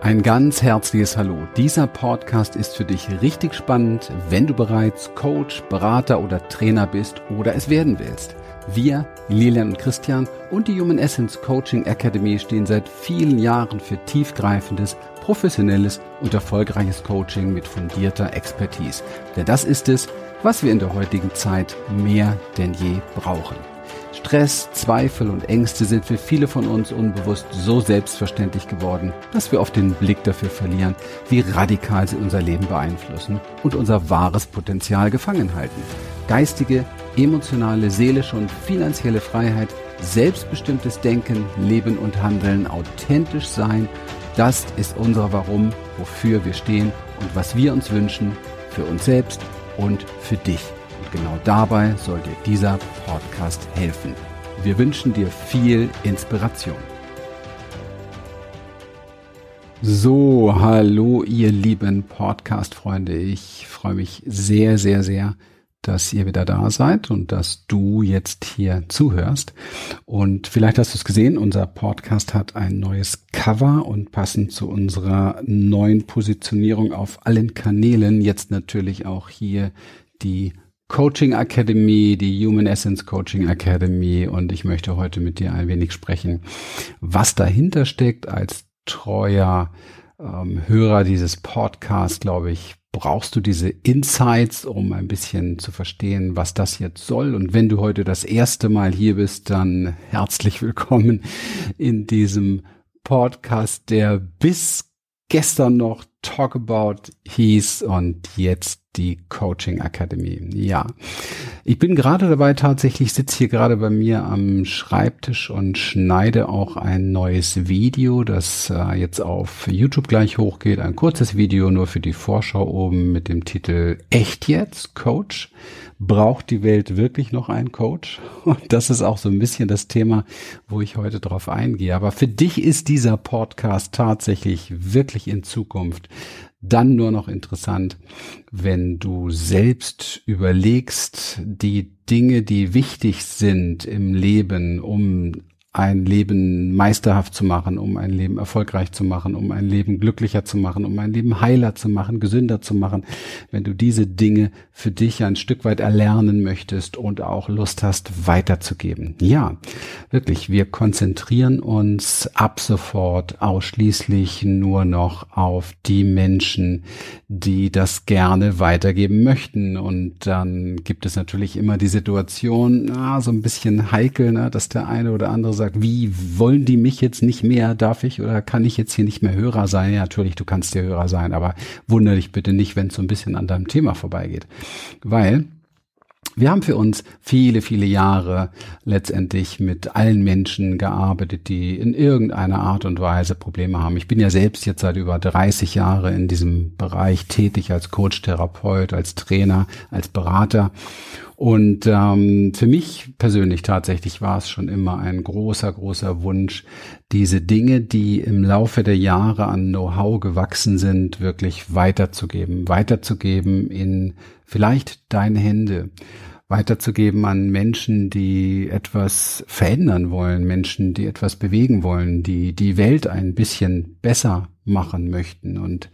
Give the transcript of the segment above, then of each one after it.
Ein ganz herzliches Hallo. Dieser Podcast ist für dich richtig spannend, wenn du bereits Coach, Berater oder Trainer bist oder es werden willst. Wir, Lilian und Christian und die Human Essence Coaching Academy stehen seit vielen Jahren für tiefgreifendes, professionelles und erfolgreiches Coaching mit fundierter Expertise. Denn das ist es, was wir in der heutigen Zeit mehr denn je brauchen. Stress, Zweifel und Ängste sind für viele von uns unbewusst so selbstverständlich geworden, dass wir oft den Blick dafür verlieren, wie radikal sie unser Leben beeinflussen und unser wahres Potenzial gefangen halten. Geistige, emotionale, seelische und finanzielle Freiheit, selbstbestimmtes Denken, Leben und Handeln, authentisch sein, das ist unser Warum, wofür wir stehen und was wir uns wünschen, für uns selbst und für dich genau dabei soll dir dieser Podcast helfen. Wir wünschen dir viel Inspiration. So, hallo ihr lieben Podcast-Freunde. Ich freue mich sehr, sehr, sehr, dass ihr wieder da seid und dass du jetzt hier zuhörst. Und vielleicht hast du es gesehen, unser Podcast hat ein neues Cover und passend zu unserer neuen Positionierung auf allen Kanälen jetzt natürlich auch hier die Coaching Academy, die Human Essence Coaching Academy und ich möchte heute mit dir ein wenig sprechen, was dahinter steckt als treuer ähm, Hörer dieses Podcasts, glaube ich, brauchst du diese Insights, um ein bisschen zu verstehen, was das jetzt soll. Und wenn du heute das erste Mal hier bist, dann herzlich willkommen in diesem Podcast, der bis gestern noch Talk About hieß und jetzt die Coaching Academy. Ja, ich bin gerade dabei, tatsächlich sitze hier gerade bei mir am Schreibtisch und schneide auch ein neues Video, das äh, jetzt auf YouTube gleich hochgeht. Ein kurzes Video nur für die Vorschau oben mit dem Titel Echt jetzt, Coach? Braucht die Welt wirklich noch einen Coach? Und das ist auch so ein bisschen das Thema, wo ich heute drauf eingehe. Aber für dich ist dieser Podcast tatsächlich wirklich in Zukunft dann nur noch interessant, wenn du selbst überlegst, die Dinge, die wichtig sind im Leben, um ein Leben meisterhaft zu machen, um ein Leben erfolgreich zu machen, um ein Leben glücklicher zu machen, um ein Leben heiler zu machen, gesünder zu machen, wenn du diese Dinge für dich ein Stück weit erlernen möchtest und auch Lust hast, weiterzugeben. Ja, wirklich, wir konzentrieren uns ab sofort ausschließlich nur noch auf die Menschen, die das gerne weitergeben möchten. Und dann gibt es natürlich immer die Situation, ah, so ein bisschen heikel, ne, dass der eine oder andere sagt, wie wollen die mich jetzt nicht mehr? Darf ich oder kann ich jetzt hier nicht mehr Hörer sein? Ja, natürlich, du kannst dir Hörer sein, aber wundere dich bitte nicht, wenn es so ein bisschen an deinem Thema vorbeigeht. Weil wir haben für uns viele, viele Jahre letztendlich mit allen Menschen gearbeitet, die in irgendeiner Art und Weise Probleme haben. Ich bin ja selbst jetzt seit über 30 Jahren in diesem Bereich tätig als Coach, Therapeut, als Trainer, als Berater. Und ähm, für mich persönlich tatsächlich war es schon immer ein großer, großer Wunsch, diese Dinge, die im Laufe der Jahre an Know-how gewachsen sind, wirklich weiterzugeben, weiterzugeben in vielleicht deine Hände, weiterzugeben an Menschen, die etwas verändern wollen, Menschen, die etwas bewegen wollen, die die Welt ein bisschen besser machen möchten. Und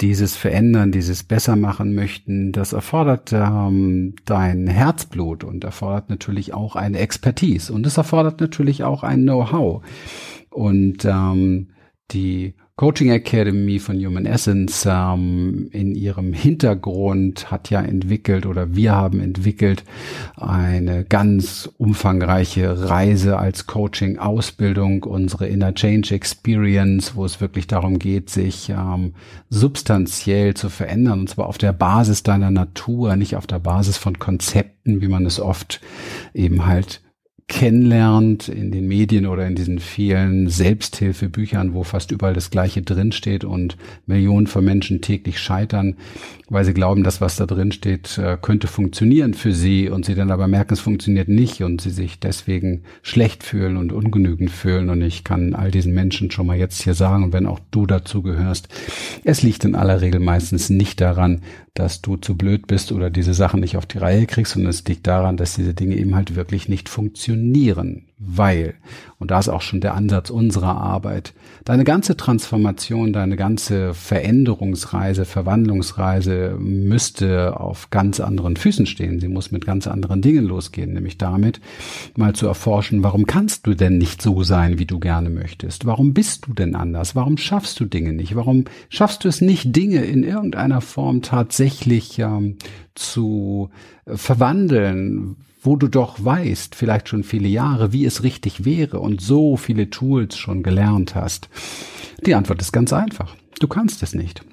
dieses Verändern, dieses besser machen möchten, das erfordert ähm, dein Herzblut und erfordert natürlich auch eine Expertise und es erfordert natürlich auch ein Know-how. Und ähm, die Coaching Academy von Human Essence ähm, in ihrem Hintergrund hat ja entwickelt oder wir haben entwickelt eine ganz umfangreiche Reise als Coaching Ausbildung, unsere Inner Change Experience, wo es wirklich darum geht, sich ähm, substanziell zu verändern und zwar auf der Basis deiner Natur, nicht auf der Basis von Konzepten, wie man es oft eben halt kennenlernt in den Medien oder in diesen vielen Selbsthilfebüchern, wo fast überall das Gleiche drinsteht und Millionen von Menschen täglich scheitern, weil sie glauben, dass was da drinsteht, äh, könnte funktionieren für sie und sie dann aber merken, es funktioniert nicht und sie sich deswegen schlecht fühlen und ungenügend fühlen. Und ich kann all diesen Menschen schon mal jetzt hier sagen, wenn auch du dazu gehörst, es liegt in aller Regel meistens nicht daran, dass du zu blöd bist oder diese Sachen nicht auf die Reihe kriegst, sondern es liegt daran, dass diese Dinge eben halt wirklich nicht funktionieren funktionieren, weil, und da ist auch schon der Ansatz unserer Arbeit, deine ganze Transformation, deine ganze Veränderungsreise, Verwandlungsreise müsste auf ganz anderen Füßen stehen. Sie muss mit ganz anderen Dingen losgehen, nämlich damit mal zu erforschen, warum kannst du denn nicht so sein, wie du gerne möchtest? Warum bist du denn anders? Warum schaffst du Dinge nicht? Warum schaffst du es nicht, Dinge in irgendeiner Form tatsächlich ähm, zu äh, verwandeln, wo du doch weißt, vielleicht schon viele Jahre, wie es richtig wäre und so viele Tools schon gelernt hast? Die Antwort ist ganz einfach. Du kannst es nicht.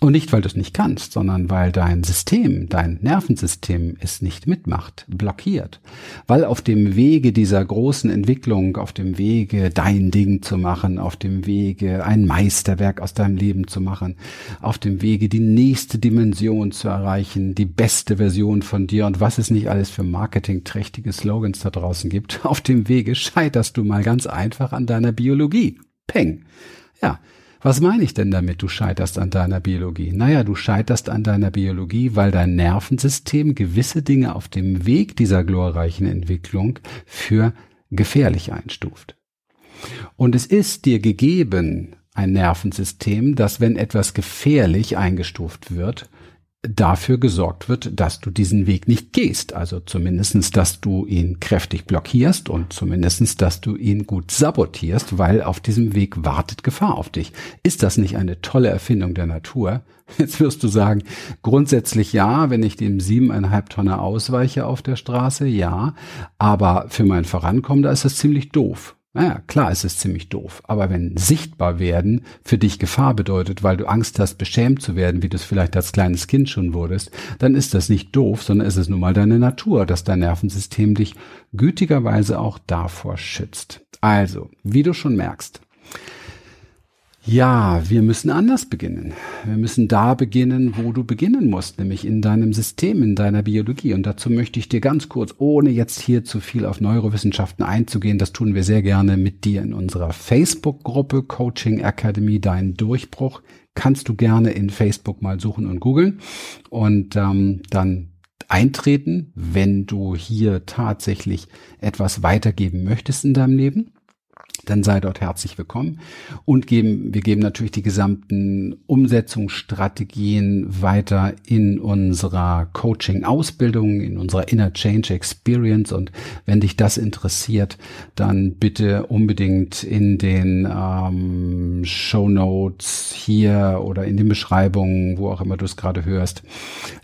Und nicht, weil du es nicht kannst, sondern weil dein System, dein Nervensystem es nicht mitmacht, blockiert. Weil auf dem Wege dieser großen Entwicklung, auf dem Wege dein Ding zu machen, auf dem Wege ein Meisterwerk aus deinem Leben zu machen, auf dem Wege die nächste Dimension zu erreichen, die beste Version von dir und was es nicht alles für marketingträchtige Slogans da draußen gibt, auf dem Wege scheiterst du mal ganz einfach an deiner Biologie. Peng. Ja, was meine ich denn damit, du scheiterst an deiner Biologie? Naja, du scheiterst an deiner Biologie, weil dein Nervensystem gewisse Dinge auf dem Weg dieser glorreichen Entwicklung für gefährlich einstuft. Und es ist dir gegeben, ein Nervensystem, das, wenn etwas gefährlich eingestuft wird, dafür gesorgt wird, dass du diesen Weg nicht gehst. Also zumindestens, dass du ihn kräftig blockierst und zumindestens, dass du ihn gut sabotierst, weil auf diesem Weg wartet Gefahr auf dich. Ist das nicht eine tolle Erfindung der Natur? Jetzt wirst du sagen, grundsätzlich ja, wenn ich dem siebeneinhalb Tonne ausweiche auf der Straße, ja, aber für mein Vorankommen, da ist das ziemlich doof. Naja, klar ist es ziemlich doof, aber wenn sichtbar werden für dich Gefahr bedeutet, weil du Angst hast, beschämt zu werden, wie du es vielleicht als kleines Kind schon wurdest, dann ist das nicht doof, sondern ist es nun mal deine Natur, dass dein Nervensystem dich gütigerweise auch davor schützt. Also, wie du schon merkst, ja, wir müssen anders beginnen. Wir müssen da beginnen, wo du beginnen musst, nämlich in deinem System, in deiner Biologie. Und dazu möchte ich dir ganz kurz, ohne jetzt hier zu viel auf Neurowissenschaften einzugehen, das tun wir sehr gerne mit dir in unserer Facebook-Gruppe Coaching Academy Dein Durchbruch. Kannst du gerne in Facebook mal suchen und googeln und ähm, dann eintreten, wenn du hier tatsächlich etwas weitergeben möchtest in deinem Leben dann sei dort herzlich willkommen. Und geben, wir geben natürlich die gesamten Umsetzungsstrategien weiter in unserer Coaching-Ausbildung, in unserer Inner Change Experience. Und wenn dich das interessiert, dann bitte unbedingt in den ähm, Show Notes hier oder in den Beschreibungen, wo auch immer du es gerade hörst,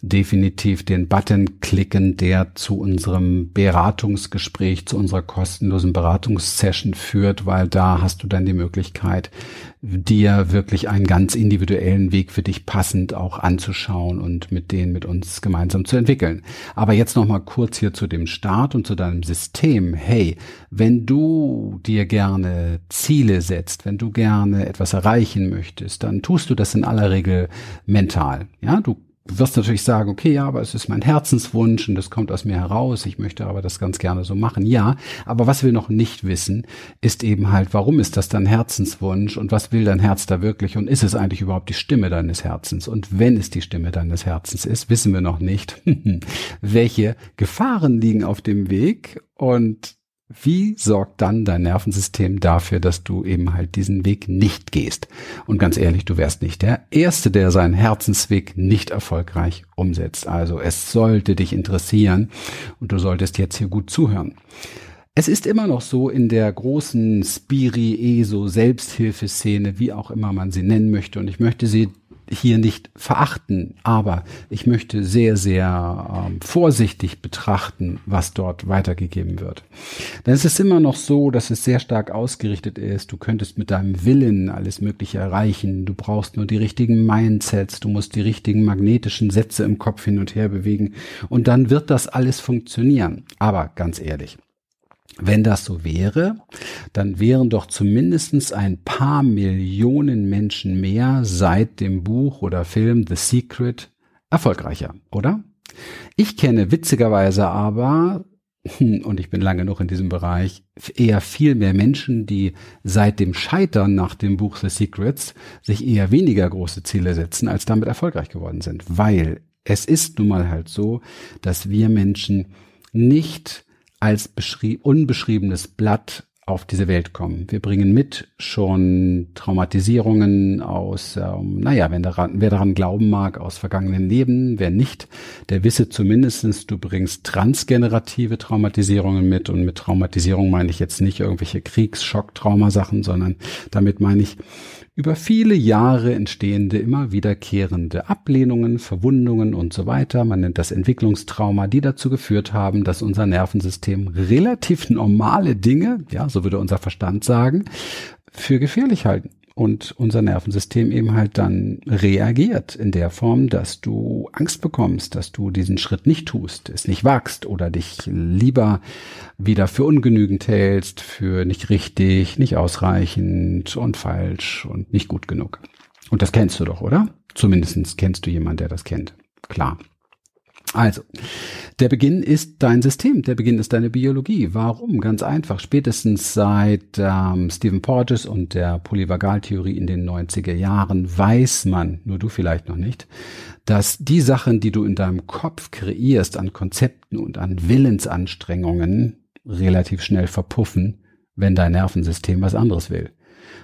definitiv den Button klicken, der zu unserem Beratungsgespräch, zu unserer kostenlosen Beratungssession führt, weil da hast du dann die Möglichkeit, dir wirklich einen ganz individuellen Weg für dich passend auch anzuschauen und mit denen mit uns gemeinsam zu entwickeln. Aber jetzt noch mal kurz hier zu dem Start und zu deinem System. Hey, wenn du dir gerne Ziele setzt, wenn du gerne etwas erreichen möchtest, dann tust du das in aller Regel mental. Ja, du Du wirst natürlich sagen, okay, ja, aber es ist mein Herzenswunsch und das kommt aus mir heraus. Ich möchte aber das ganz gerne so machen. Ja, aber was wir noch nicht wissen, ist eben halt, warum ist das dein Herzenswunsch und was will dein Herz da wirklich und ist es eigentlich überhaupt die Stimme deines Herzens? Und wenn es die Stimme deines Herzens ist, wissen wir noch nicht, welche Gefahren liegen auf dem Weg und wie sorgt dann dein Nervensystem dafür, dass du eben halt diesen Weg nicht gehst? Und ganz ehrlich, du wärst nicht der Erste, der seinen Herzensweg nicht erfolgreich umsetzt. Also es sollte dich interessieren und du solltest jetzt hier gut zuhören. Es ist immer noch so in der großen Spiri, ESO, Selbsthilfeszene, wie auch immer man sie nennen möchte. Und ich möchte sie hier nicht verachten, aber ich möchte sehr, sehr ähm, vorsichtig betrachten, was dort weitergegeben wird. Denn es ist immer noch so, dass es sehr stark ausgerichtet ist. Du könntest mit deinem Willen alles Mögliche erreichen. Du brauchst nur die richtigen Mindsets. Du musst die richtigen magnetischen Sätze im Kopf hin und her bewegen. Und dann wird das alles funktionieren. Aber ganz ehrlich, wenn das so wäre, dann wären doch zumindestens ein paar Millionen Menschen mehr seit dem Buch oder Film The Secret erfolgreicher, oder? Ich kenne witzigerweise aber, und ich bin lange noch in diesem Bereich, eher viel mehr Menschen, die seit dem Scheitern nach dem Buch The Secrets sich eher weniger große Ziele setzen, als damit erfolgreich geworden sind. Weil es ist nun mal halt so, dass wir Menschen nicht als unbeschriebenes Blatt auf diese Welt kommen. Wir bringen mit schon Traumatisierungen aus, ähm, naja, wenn daran, wer daran glauben mag, aus vergangenen Leben, wer nicht, der wisse zumindestens, du bringst transgenerative Traumatisierungen mit und mit Traumatisierung meine ich jetzt nicht irgendwelche Kriegsschock-Traumasachen, sondern damit meine ich über viele Jahre entstehende, immer wiederkehrende Ablehnungen, Verwundungen und so weiter. Man nennt das Entwicklungstrauma, die dazu geführt haben, dass unser Nervensystem relativ normale Dinge, ja, so würde unser Verstand sagen, für gefährlich halten und unser Nervensystem eben halt dann reagiert in der Form, dass du Angst bekommst, dass du diesen Schritt nicht tust, es nicht wagst oder dich lieber wieder für ungenügend hältst, für nicht richtig, nicht ausreichend und falsch und nicht gut genug. Und das kennst du doch, oder? Zumindestens kennst du jemanden, der das kennt. Klar. Also, der Beginn ist dein System, der Beginn ist deine Biologie. Warum? Ganz einfach. Spätestens seit ähm, Stephen Porges und der Polyvagaltheorie in den 90er Jahren weiß man, nur du vielleicht noch nicht, dass die Sachen, die du in deinem Kopf kreierst an Konzepten und an Willensanstrengungen, relativ schnell verpuffen, wenn dein Nervensystem was anderes will.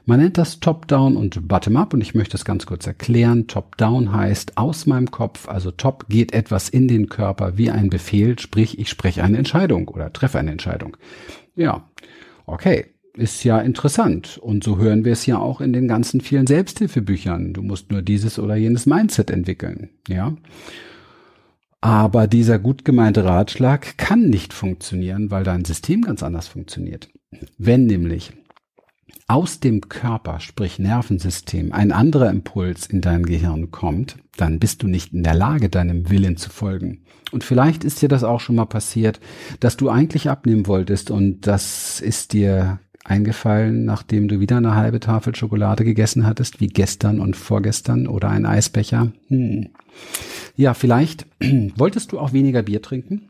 Man nennt das Top-Down und Bottom-Up und ich möchte es ganz kurz erklären. Top-Down heißt aus meinem Kopf, also Top geht etwas in den Körper wie ein Befehl, sprich ich spreche eine Entscheidung oder treffe eine Entscheidung. Ja, okay, ist ja interessant und so hören wir es ja auch in den ganzen vielen Selbsthilfebüchern. Du musst nur dieses oder jenes Mindset entwickeln, ja. Aber dieser gut gemeinte Ratschlag kann nicht funktionieren, weil dein System ganz anders funktioniert. Wenn nämlich aus dem Körper, sprich Nervensystem, ein anderer Impuls in dein Gehirn kommt, dann bist du nicht in der Lage, deinem Willen zu folgen. Und vielleicht ist dir das auch schon mal passiert, dass du eigentlich abnehmen wolltest und das ist dir eingefallen, nachdem du wieder eine halbe Tafel Schokolade gegessen hattest, wie gestern und vorgestern oder ein Eisbecher. Hm. Ja, vielleicht wolltest du auch weniger Bier trinken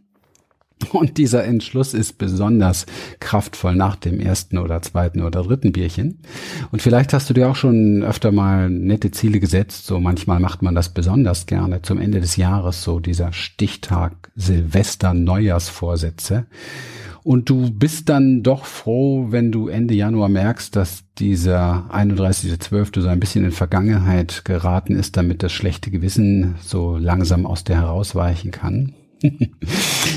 und dieser Entschluss ist besonders kraftvoll nach dem ersten oder zweiten oder dritten Bierchen. Und vielleicht hast du dir auch schon öfter mal nette Ziele gesetzt. So manchmal macht man das besonders gerne zum Ende des Jahres, so dieser Stichtag Silvester Neujahrsvorsätze. Und du bist dann doch froh, wenn du Ende Januar merkst, dass dieser 31.12. so ein bisschen in Vergangenheit geraten ist, damit das schlechte Gewissen so langsam aus dir herausweichen kann.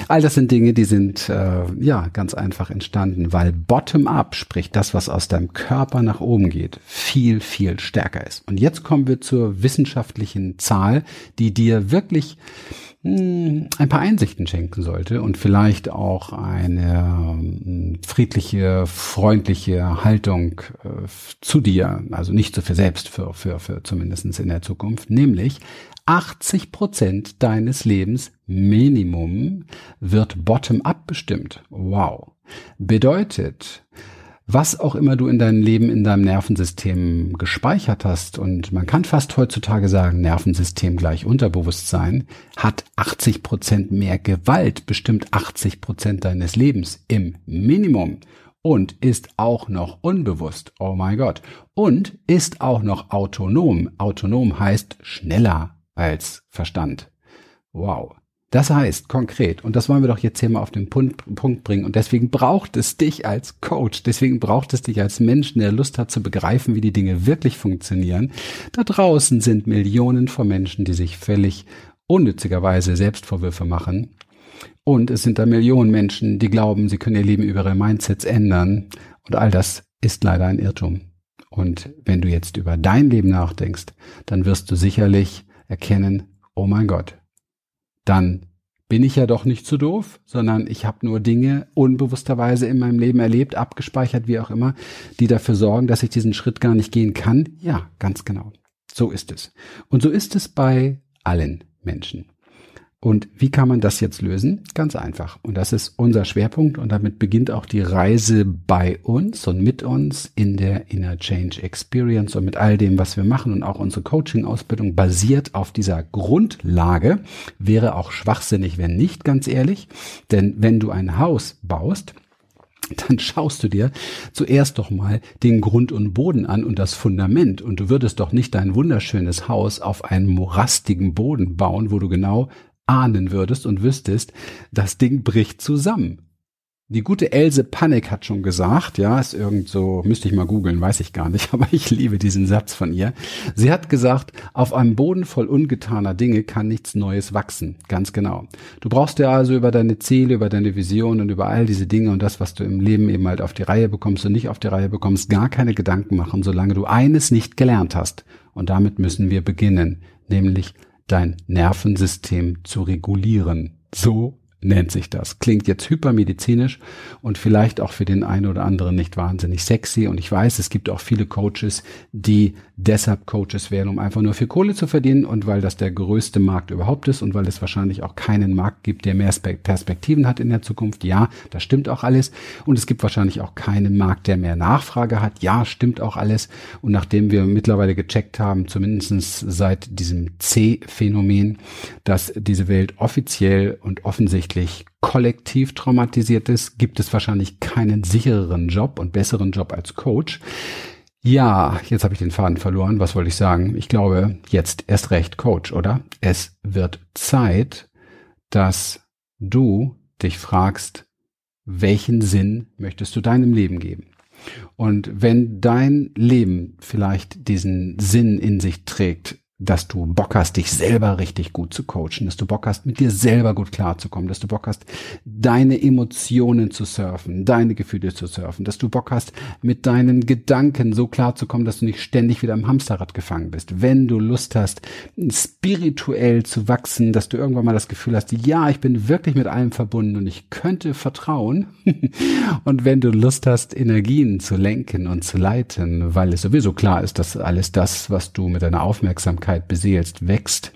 All das sind Dinge, die sind äh, ja ganz einfach entstanden, weil Bottom-up, sprich das, was aus deinem Körper nach oben geht, viel, viel stärker ist. Und jetzt kommen wir zur wissenschaftlichen Zahl, die dir wirklich mh, hm, ein paar Einsichten schenken sollte und vielleicht auch eine mh, hm, friedliche, freundliche Haltung äh, zu dir, also nicht so für selbst, für, für, für zumindestens in der Zukunft, nämlich 80 Prozent deines Lebens Minimum wird bottom-up bestimmt. Wow. Bedeutet, was auch immer du in deinem Leben, in deinem Nervensystem gespeichert hast, und man kann fast heutzutage sagen, Nervensystem gleich Unterbewusstsein, hat 80 Prozent mehr Gewalt, bestimmt 80 Prozent deines Lebens im Minimum und ist auch noch unbewusst. Oh mein Gott. Und ist auch noch autonom. Autonom heißt schneller als Verstand. Wow. Das heißt konkret, und das wollen wir doch jetzt hier mal auf den Punkt, bringen, und deswegen braucht es dich als Coach, deswegen braucht es dich als Mensch, der Lust hat zu begreifen, wie die Dinge wirklich funktionieren. Da draußen sind Millionen von Menschen, die sich völlig unnützigerweise Selbstvorwürfe machen. Und es sind da Millionen Menschen, die glauben, sie können ihr Leben über ihre Mindsets ändern. Und all das ist leider ein Irrtum. Und wenn du jetzt über dein Leben nachdenkst, dann wirst du sicherlich erkennen, oh mein Gott, dann bin ich ja doch nicht zu doof, sondern ich habe nur Dinge unbewussterweise in meinem Leben erlebt, abgespeichert, wie auch immer, die dafür sorgen, dass ich diesen Schritt gar nicht gehen kann. Ja, ganz genau. So ist es. Und so ist es bei allen Menschen. Und wie kann man das jetzt lösen? Ganz einfach. Und das ist unser Schwerpunkt und damit beginnt auch die Reise bei uns und mit uns in der Inner Change Experience und mit all dem, was wir machen und auch unsere Coaching-Ausbildung basiert auf dieser Grundlage. Wäre auch schwachsinnig, wenn nicht, ganz ehrlich. Denn wenn du ein Haus baust, dann schaust du dir zuerst doch mal den Grund und Boden an und das Fundament und du würdest doch nicht dein wunderschönes Haus auf einem morastigen Boden bauen, wo du genau ahnen würdest und wüsstest, das Ding bricht zusammen. Die gute Else Panik hat schon gesagt, ja, ist irgend so, müsste ich mal googeln, weiß ich gar nicht, aber ich liebe diesen Satz von ihr. Sie hat gesagt, auf einem Boden voll ungetaner Dinge kann nichts Neues wachsen. Ganz genau. Du brauchst dir also über deine Ziele, über deine Vision und über all diese Dinge und das, was du im Leben eben halt auf die Reihe bekommst und nicht auf die Reihe bekommst, gar keine Gedanken machen, solange du eines nicht gelernt hast. Und damit müssen wir beginnen, nämlich dein Nervensystem zu regulieren. So nennt sich das. Klingt jetzt hypermedizinisch und vielleicht auch für den einen oder anderen nicht wahnsinnig sexy. Und ich weiß, es gibt auch viele Coaches, die deshalb Coaches werden, um einfach nur viel Kohle zu verdienen und weil das der größte Markt überhaupt ist und weil es wahrscheinlich auch keinen Markt gibt, der mehr Perspektiven hat in der Zukunft. Ja, das stimmt auch alles. Und es gibt wahrscheinlich auch keinen Markt, der mehr Nachfrage hat. Ja, stimmt auch alles. Und nachdem wir mittlerweile gecheckt haben, zumindestens seit diesem C-Phänomen, dass diese Welt offiziell und offensichtlich kollektiv traumatisiert ist, gibt es wahrscheinlich keinen sichereren Job und besseren Job als Coach. Ja, jetzt habe ich den Faden verloren. Was wollte ich sagen? Ich glaube, jetzt erst recht Coach, oder? Es wird Zeit, dass du dich fragst, welchen Sinn möchtest du deinem Leben geben? Und wenn dein Leben vielleicht diesen Sinn in sich trägt, dass du Bock hast, dich selber richtig gut zu coachen, dass du Bock hast, mit dir selber gut klarzukommen, dass du Bock hast, deine Emotionen zu surfen, deine Gefühle zu surfen, dass du Bock hast, mit deinen Gedanken so klarzukommen, dass du nicht ständig wieder im Hamsterrad gefangen bist. Wenn du Lust hast, spirituell zu wachsen, dass du irgendwann mal das Gefühl hast, ja, ich bin wirklich mit allem verbunden und ich könnte vertrauen. und wenn du Lust hast, Energien zu lenken und zu leiten, weil es sowieso klar ist, dass alles das, was du mit deiner Aufmerksamkeit Dankbarkeit beseelst, wächst.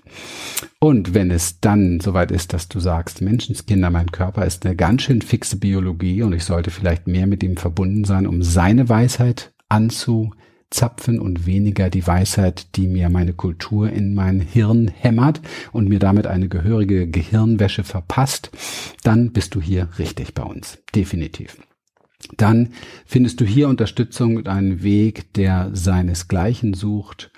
Und wenn es dann soweit ist, dass du sagst, Menschenskinder, mein Körper ist eine ganz schön fixe Biologie und ich sollte vielleicht mehr mit ihm verbunden sein, um seine Weisheit anzuzapfen und weniger die Weisheit, die mir meine Kultur in mein Hirn hämmert und mir damit eine gehörige Gehirnwäsche verpasst, dann bist du hier richtig bei uns. Definitiv dann findest du hier Unterstützung und einen Weg, der seinesgleichen sucht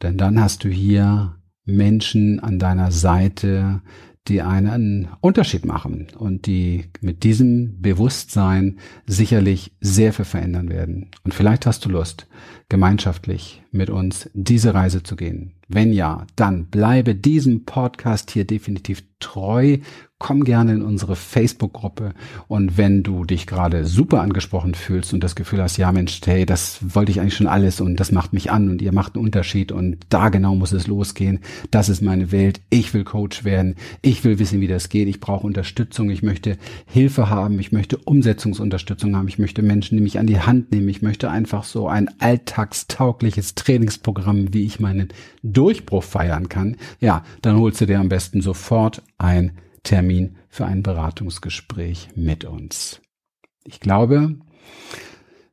denn dann hast du hier Menschen an deiner Seite, die einen Unterschied machen und die mit diesem Bewusstsein sicherlich sehr viel verändern werden. Und vielleicht hast du Lust, gemeinschaftlich mit uns diese Reise zu gehen. Wenn ja, dann bleibe diesem Podcast hier definitiv treu. Komm gerne in unsere Facebook-Gruppe. Und wenn du dich gerade super angesprochen fühlst und das Gefühl hast, ja Mensch, hey, das wollte ich eigentlich schon alles und das macht mich an und ihr macht einen Unterschied und da genau muss es losgehen, das ist meine Welt, ich will Coach werden, ich will wissen, wie das geht, ich brauche Unterstützung, ich möchte Hilfe haben, ich möchte Umsetzungsunterstützung haben, ich möchte Menschen, die mich an die Hand nehmen, ich möchte einfach so ein alltagstaugliches Trainingsprogramm, wie ich meinen Durchbruch feiern kann, ja, dann holst du dir am besten sofort ein Termin für ein Beratungsgespräch mit uns. Ich glaube,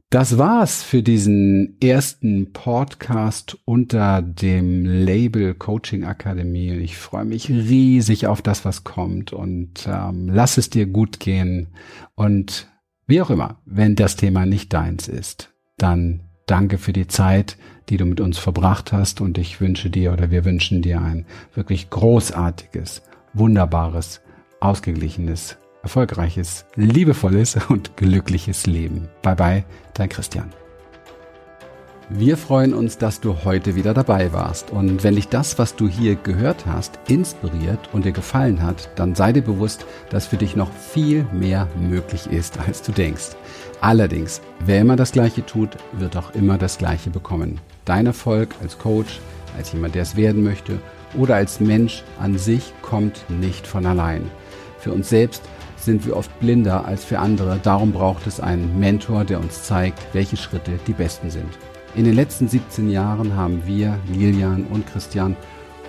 das war's für diesen ersten Podcast unter dem Label Coaching Akademie. Ich freue mich riesig auf das, was kommt und ähm, lass es dir gut gehen. Und wie auch immer, wenn das Thema nicht deins ist, dann danke für die Zeit, die du mit uns verbracht hast und ich wünsche dir oder wir wünschen dir ein wirklich großartiges wunderbares, ausgeglichenes, erfolgreiches, liebevolles und glückliches Leben. Bye bye, dein Christian. Wir freuen uns, dass du heute wieder dabei warst. Und wenn dich das, was du hier gehört hast, inspiriert und dir gefallen hat, dann sei dir bewusst, dass für dich noch viel mehr möglich ist, als du denkst. Allerdings, wer immer das Gleiche tut, wird auch immer das Gleiche bekommen. Dein Erfolg als Coach, als jemand, der es werden möchte oder als Mensch an sich kommt nicht von allein. Für uns selbst sind wir oft blinder als für andere. Darum braucht es einen Mentor, der uns zeigt, welche Schritte die besten sind. In den letzten 17 Jahren haben wir, Lilian und Christian,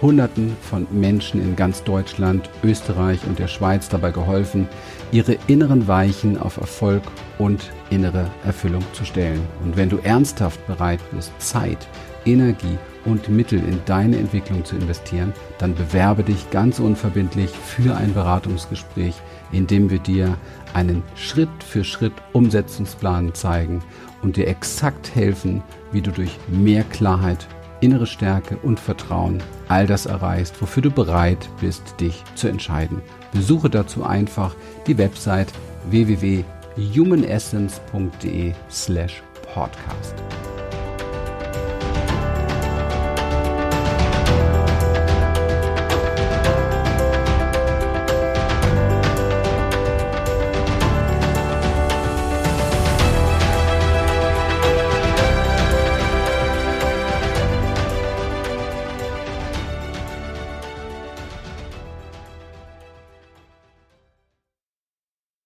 Hunderten von Menschen in ganz Deutschland, Österreich und der Schweiz dabei geholfen, ihre inneren Weichen auf Erfolg und innere Erfüllung zu stellen. Und wenn du ernsthaft bereit bist, Zeit, Energie und Mittel in deine Entwicklung zu investieren, dann bewerbe dich ganz unverbindlich für ein Beratungsgespräch, in dem wir dir einen Schritt für Schritt Umsetzungsplan zeigen und dir exakt helfen, wie du durch mehr Klarheit, innere Stärke und Vertrauen all das erreichst, wofür du bereit bist, dich zu entscheiden. Besuche dazu einfach die Website www humanessence.de slash podcast.